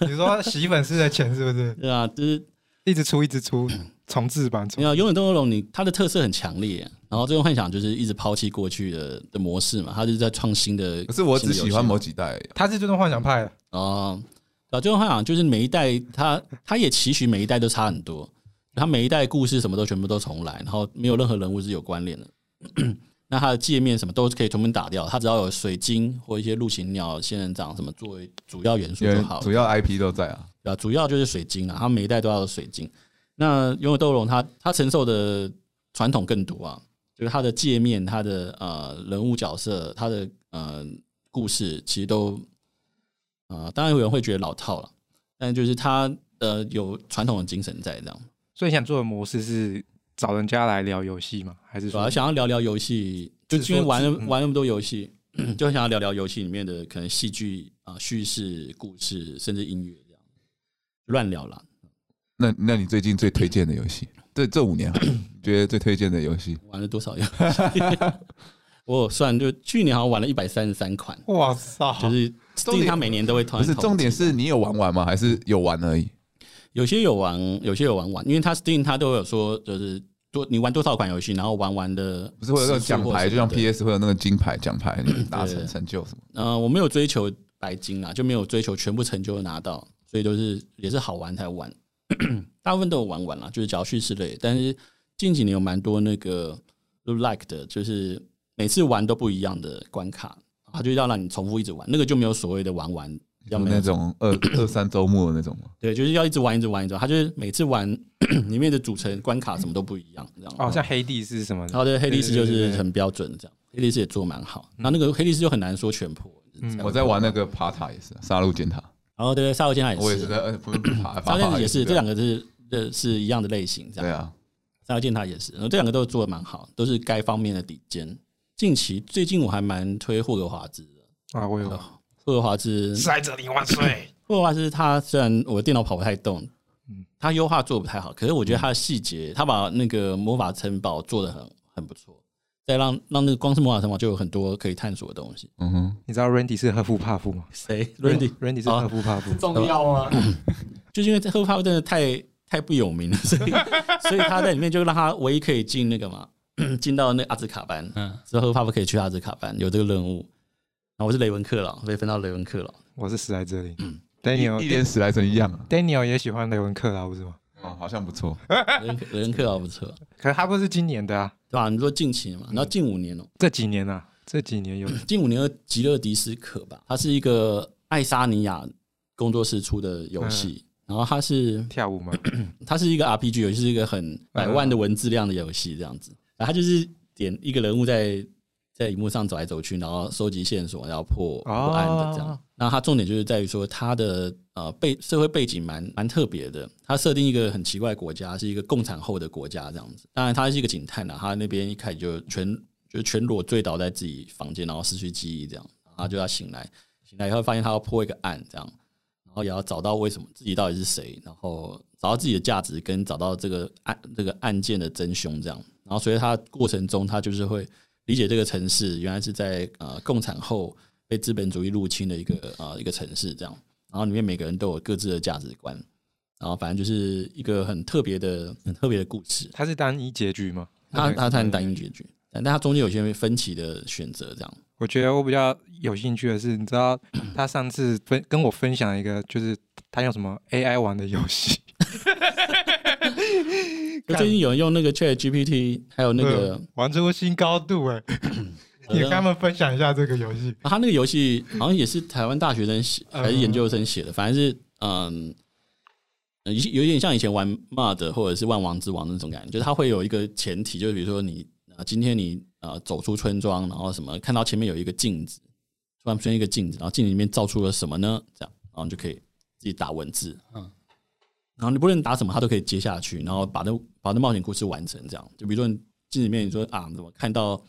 你说洗粉丝的钱是不是？对啊，就是一直出一直出重置版。你看永远斗恶龙，你它的特色很强烈。然后最终幻想就是一直抛弃过去的的模式嘛，它就是在创新的。可是我只喜欢某几代，他是最终幻想派的哦。啊，最终幻想就是每一代它它也期许每一代都差很多，它每一代故事什么都全部都重来，然后没有任何人物是有关联的。那它的界面什么都可以全部打掉，它只要有水晶或一些陆行鸟、仙人掌什么作为主要元素就好。主要 IP 都在啊，啊，主要就是水晶啊，它每一代都要有水晶。那勇者斗恶龙他他承受的传统更多啊。就是它的界面，它的呃人物角色，它的呃故事，其实都啊、呃，当然有人会觉得老套了，但就是它呃有传统的精神在这样。所以想做的模式是找人家来聊游戏吗？还是说想要聊聊游戏？就因为玩玩那么多游戏，嗯、就想要聊聊游戏里面的可能戏剧啊、叙事、故事，甚至音乐这样乱聊了。那那你最近最推荐的游戏？这这五年，觉得最推荐的游戏玩了多少游戏？我算就去年好像玩了一百三十三款。哇塞！就是 Steam 他每年都会团。不是重点是你有玩完吗？还是有玩而已？有些有玩，有些有玩完，因为他 Steam 他都有说，就是多你玩多少款游戏，然后玩完的不是会有那个奖牌，就像 PS 会有那个金牌奖牌，达成成就什么？嗯，我没有追求白金啊，就没有追求全部成就拿到，所以都是也是好玩才玩。大部分都有玩完啦，就是讲叙事类。但是近几年有蛮多那个 look like 的，就是每次玩都不一样的关卡它就要让你重复一直玩，那个就没有所谓的玩完，要那种二 二三周末的那种吗？对，就是要一直玩一直玩一直玩，他就是每次玩 里面的组成关卡什么都不一样，这样。哦，像黑帝斯什么的，然后对黑帝斯就是很标准这样，黑帝斯也做蛮好。那那个黑帝斯就很难说全破。嗯，我在玩那个爬塔也是杀戮尖塔，然后对对，杀戮尖塔也是，我也是在爬，杀戮尖塔也是，这两个是呃是一样的类型，这样。对啊，杀戮尖塔也是，然后这两个都做的蛮好，都是该方面的顶尖。近期最近我还蛮推霍格华兹的啊，我有霍格华兹，史莱哲林万岁。霍格华兹他虽然我的电脑跑不太动，嗯，他优化做的不太好，可是我觉得他的细节，他把那个魔法城堡做的很很不错。再让让那个光是魔法城堡就有很多可以探索的东西。嗯哼，你知道 Randy 是赫夫帕夫吗？谁？Randy，Randy 是赫夫帕夫。重要吗？就是因为赫夫帕夫真的太太不有名了，所以所以他在里面就让他唯一可以进那个嘛，进到那阿兹卡班。嗯，之后赫夫帕夫可以去阿兹卡班，有这个任务。然后我是雷文克劳，被分到雷文克劳。我是史莱哲林。嗯，Daniel 一连史莱哲一样。Daniel 也喜欢雷文克劳，不是吗？哦，好像不错。雷文克劳不错，可是他不是今年的啊。对吧？你说近期嘛，然后近五年哦，这几年啊，这几年有近五年的吉勒迪斯可吧？它是一个爱沙尼亚工作室出的游戏，然后它是跳舞吗？它是一个 RPG 游戏，是一个很百万的文字量的游戏，这样子。然后它就是点一个人物在在荧幕上走来走去，然后收集线索，然后破破案的这样。那它重点就是在于说，它的呃背社会背景蛮蛮特别的。它设定一个很奇怪的国家，是一个共产后的国家这样子。当然，他是一个警探呐，他那边一开始就全就全裸醉倒在自己房间，然后失去记忆这样。他就要醒来，醒来以后发现他要破一个案这样，然后也要找到为什么自己到底是谁，然后找到自己的价值，跟找到这个案这个案件的真凶这样。然后随着他过程中，他就是会理解这个城市原来是在呃共产后。被资本主义入侵的一个啊一个城市，这样，然后里面每个人都有各自的价值观，然后反正就是一个很特别的、很特别的故事。它是单一结局吗？它它它是单一结局，但它中间有些分歧的选择，这样。我觉得我比较有兴趣的是，你知道他上次分跟我分享一个，就是他用什么 AI 玩的游戏。最近有人用那个 ChatGPT，还有那个 玩出新高度哎。你跟他们分享一下这个游戏。他那个游戏好像也是台湾大学生写还是研究生写的，反正是嗯，有有点像以前玩 MUD 或者是万王之王那种感觉，就是它会有一个前提，就是比如说你啊，今天你呃走出村庄，然后什么看到前面有一个镜子，突然出现一个镜子，然后镜子里面照出了什么呢？这样，然后你就可以自己打文字，嗯，然后你不论打什么，它都可以接下去，然后把那把那冒险故事完成。这样，就比如说镜子里面你说啊，怎么看到？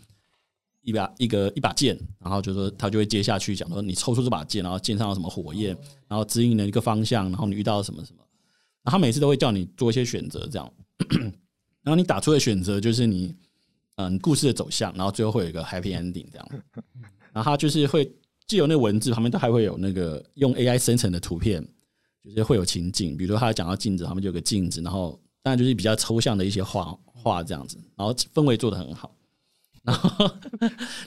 一把一个一把剑，然后就说他就会接下去讲说，你抽出这把剑，然后剑上有什么火焰，然后指引了一个方向，然后你遇到什么什么，然后他每次都会叫你做一些选择，这样，然后你打出的选择就是你嗯故事的走向，然后最后会有一个 happy ending 这样，然后他就是会既有那个文字旁边都还会有那个用 AI 生成的图片，就是会有情景，比如说他讲到镜子，旁边就有个镜子，然后当然就是比较抽象的一些画画这样子，然后氛围做的很好。然 后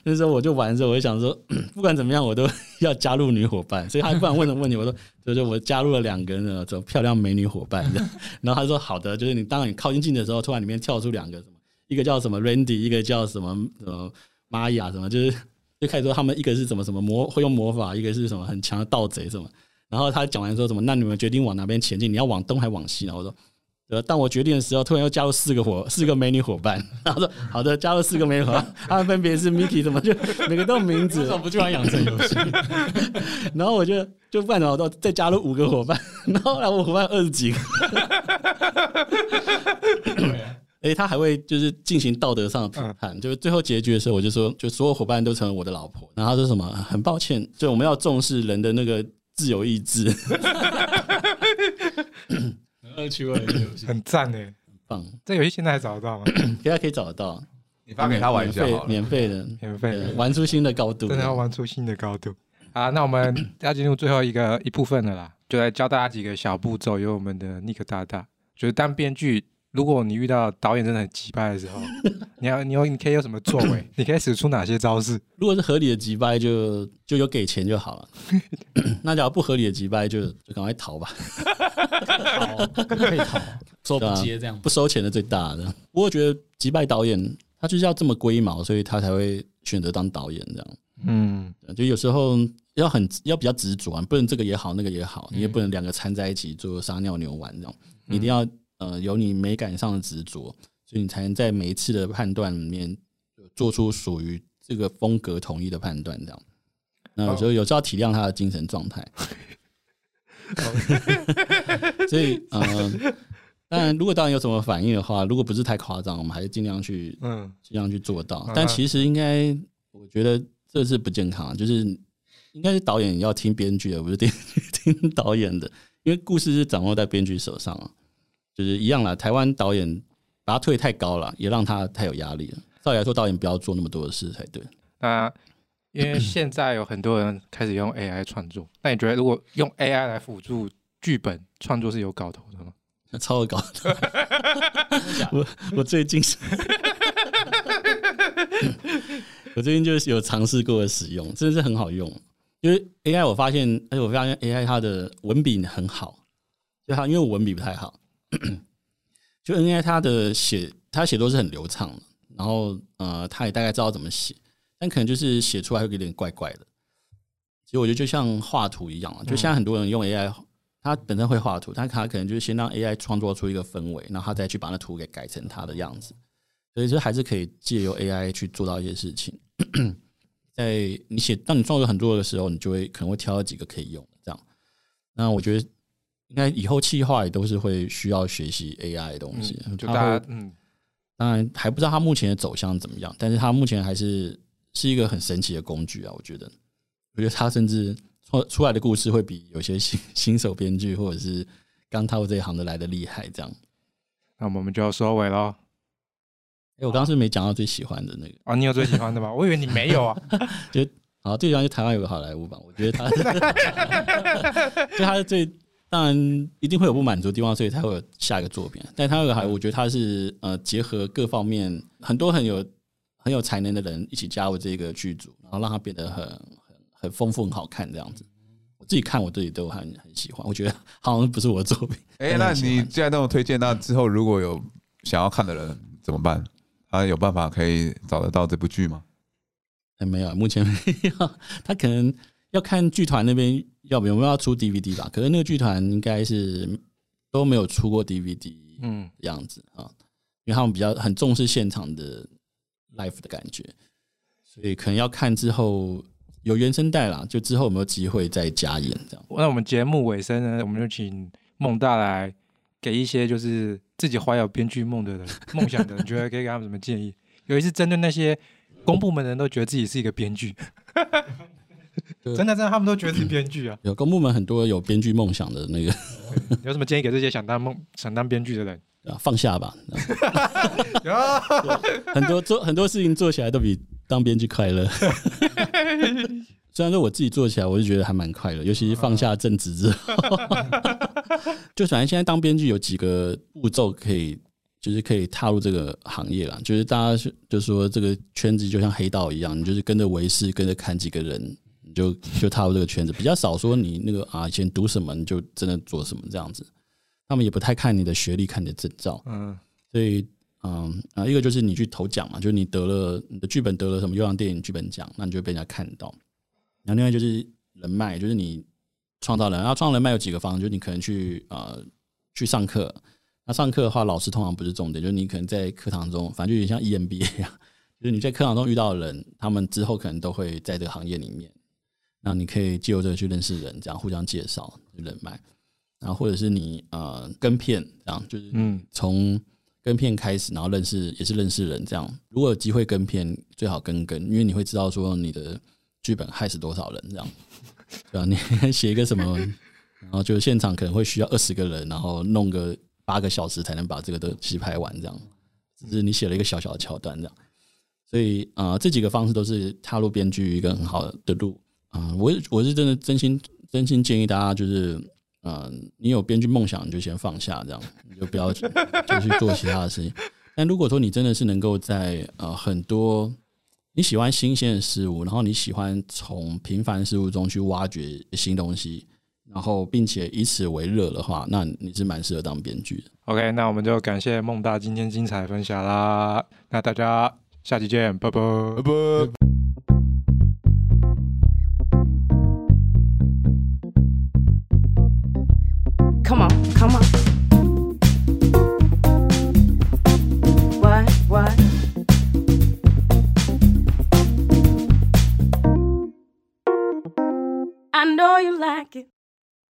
那时候我就玩的时候，我就想说，不管怎么样，我都要加入女伙伴。所以他不管问什么问题，我说 就是我加入了两个那种漂亮美女伙伴。然后他说好的，就是你当你靠近镜的时候，突然里面跳出两个什么，一个叫什么 Randy，一个叫什么什么玛雅什么，就是就开始说他们一个是什么什么魔会用魔法，一个是什么很强的盗贼什么。然后他讲完说什么，那你们决定往哪边前进？你要往东还往西？然后我说。呃，当我决定的时候，突然又加入四个伙，四个美女伙伴。然后说：“好的，加入四个美女伙伴，他们分别是 Miki，怎么就每个都有名字？为什么不就玩养成游戏？” 然后我就就不然的话，再加入五个伙伴。然后后来我伙伴二十几个。哎，他还会就是进行道德上的批判。就是最后结局的时候，我就说，就所有伙伴都成为我的老婆。然后他说什么？很抱歉，就我们要重视人的那个自由意志。恶趣味的游戏很赞哎，很棒。这游戏现在还找得到吗？现在可以找得到，你发给他玩一下，免费的，免费的，玩出新的高度，真的要玩出新的高度。好，那我们要进入最后一个一部分了啦，就来教大家几个小步骤，由我们的 Nick 大大，就是当编剧。如果你遇到导演真的很击败的时候，你要你有你可以有什么作为？你可以使出哪些招式？如果是合理的击败，就就有给钱就好了。那假如不合理的击败，就就赶快逃吧。逃可以逃，说不接这样，不收钱的最大的。不过我觉得击败导演他就是要这么龟毛，所以他才会选择当导演这样。嗯，就有时候要很要比较执着，啊不能这个也好，那个也好，你也不能两个掺在一起做撒尿牛丸这样，你一定要呃有你美感上的执着，所以你才能在每一次的判断里面做出属于这个风格统一的判断这样。那有时候有时候要体谅他的精神状态，所以嗯。呃当然，如果导演有什么反应的话，如果不是太夸张，我们还是尽量去，嗯，尽量去做到。但其实应该，我觉得这是不健康，就是应该是导演要听编剧的，不是听 听导演的，因为故事是掌握在编剧手上啊。就是一样啦，台湾导演把他推太高了，也让他太有压力了。照理来说，导演不要做那么多的事才对。那因为现在有很多人开始用 AI 创作，那你觉得如果用 AI 来辅助剧本创作是有搞头的吗？超有搞头！我我最近是，我最近就是有尝试过的使用，真的是很好用。因为 AI，我发现，而且我发现 AI 它的文笔很好，就它因为我文笔不太好，就 N I 他的写，他写都是很流畅的，然后呃，他也大概知道怎么写，但可能就是写出来会有点怪怪的。其实我觉得就像画图一样啊，就现在很多人用 AI。他本身会画图，但他可能就是先让 AI 创作出一个氛围，然后他再去把那图给改成他的样子。所以这还是可以借由 AI 去做到一些事情。在你写，当你创作很多的时候，你就会可能会挑几个可以用这样。那我觉得应该以后企划也都是会需要学习 AI 的东西。嗯、就大家嗯，当然还不知道它目前的走向怎么样，但是它目前还是是一个很神奇的工具啊！我觉得，我觉得它甚至。出出来的故事会比有些新新手编剧或者是刚踏入这一行的来的厉害，这样。那我们就要收尾喽。哎，我刚刚是没讲到最喜欢的那个哦，你有最喜欢的吗？我以为你没有啊。就好，最喜欢就台湾有个好莱坞吧，我觉得他，就他是最当然一定会有不满足的地方，所以才会有下一个作品。但他有个好，我觉得他是呃结合各方面很多很有很有才能的人一起加入这个剧组，然后让它变得很。很丰富、很好看，这样子。我自己看，我自己都很很喜欢。我觉得好像不是我的作品。哎、欸，那你既然那么推荐，那之后如果有想要看的人怎么办？他有办法可以找得到这部剧吗？还、欸、没有，目前没有。他可能要看剧团那边要不有没有要出 DVD 吧。可是那个剧团应该是都没有出过 DVD，嗯，样子啊，因为他们比较很重视现场的 life 的感觉，所以可能要看之后。有原声带啦，就之后有没有机会再加演这样？那我们节目尾声呢，我们就请孟大来给一些就是自己怀有编剧梦的人、梦想的人，觉得可以给他们什么建议？尤其是针对那些公部门的人都觉得自己是一个编剧，真的真的，他们都觉得是编剧啊。有公部门很多有编剧梦想的那个，有什么建议给这些想当梦想当编剧的人？放下吧，很多做很多事情做起来都比。当编剧快乐，虽然说我自己做起来，我就觉得还蛮快乐，尤其是放下正职之后，就反正现在当编剧有几个步骤可以，就是可以踏入这个行业了。就是大家就说这个圈子就像黑道一样，你就是跟着维视，跟着看几个人，你就就踏入这个圈子。比较少说你那个啊，以前读什么你就真的做什么这样子。他们也不太看你的学历，看你的证照。嗯，所以。嗯啊，一个就是你去投奖嘛，就是你得了你的剧本得了什么优良电影剧本奖，那你就会被人家看到。然后另外就是人脉，就是你创造人，然后创造人脉有几个方式，就是你可能去呃去上课。那上课的话，老师通常不是重点，就是你可能在课堂中，反正就有点像 EMBA 一样，就是你在课堂中遇到的人，他们之后可能都会在这个行业里面。那你可以借由这个去认识人，这样互相介绍人脉。然后或者是你呃跟片，这样就是嗯从。跟片开始，然后认识也是认识人，这样如果有机会跟片，最好跟跟，因为你会知道说你的剧本害死多少人，这样对吧？你写一个什么，然后就现场可能会需要二十个人，然后弄个八个小时才能把这个东西拍完，这样只是你写了一个小小的桥段，这样。所以啊、呃，这几个方式都是踏入编剧一个很好的路啊、呃。我我是真的真心真心建议大家就是。嗯，你有编剧梦想，你就先放下，这样你就不要就去做其他的事情。但如果说你真的是能够在呃很多你喜欢新鲜的事物，然后你喜欢从平凡事物中去挖掘新东西，然后并且以此为乐的话，那你是蛮适合当编剧的。OK，那我们就感谢孟大今天精彩分享啦。那大家下期见，拜拜拜拜。Come on, come on. What, what? I know you like it.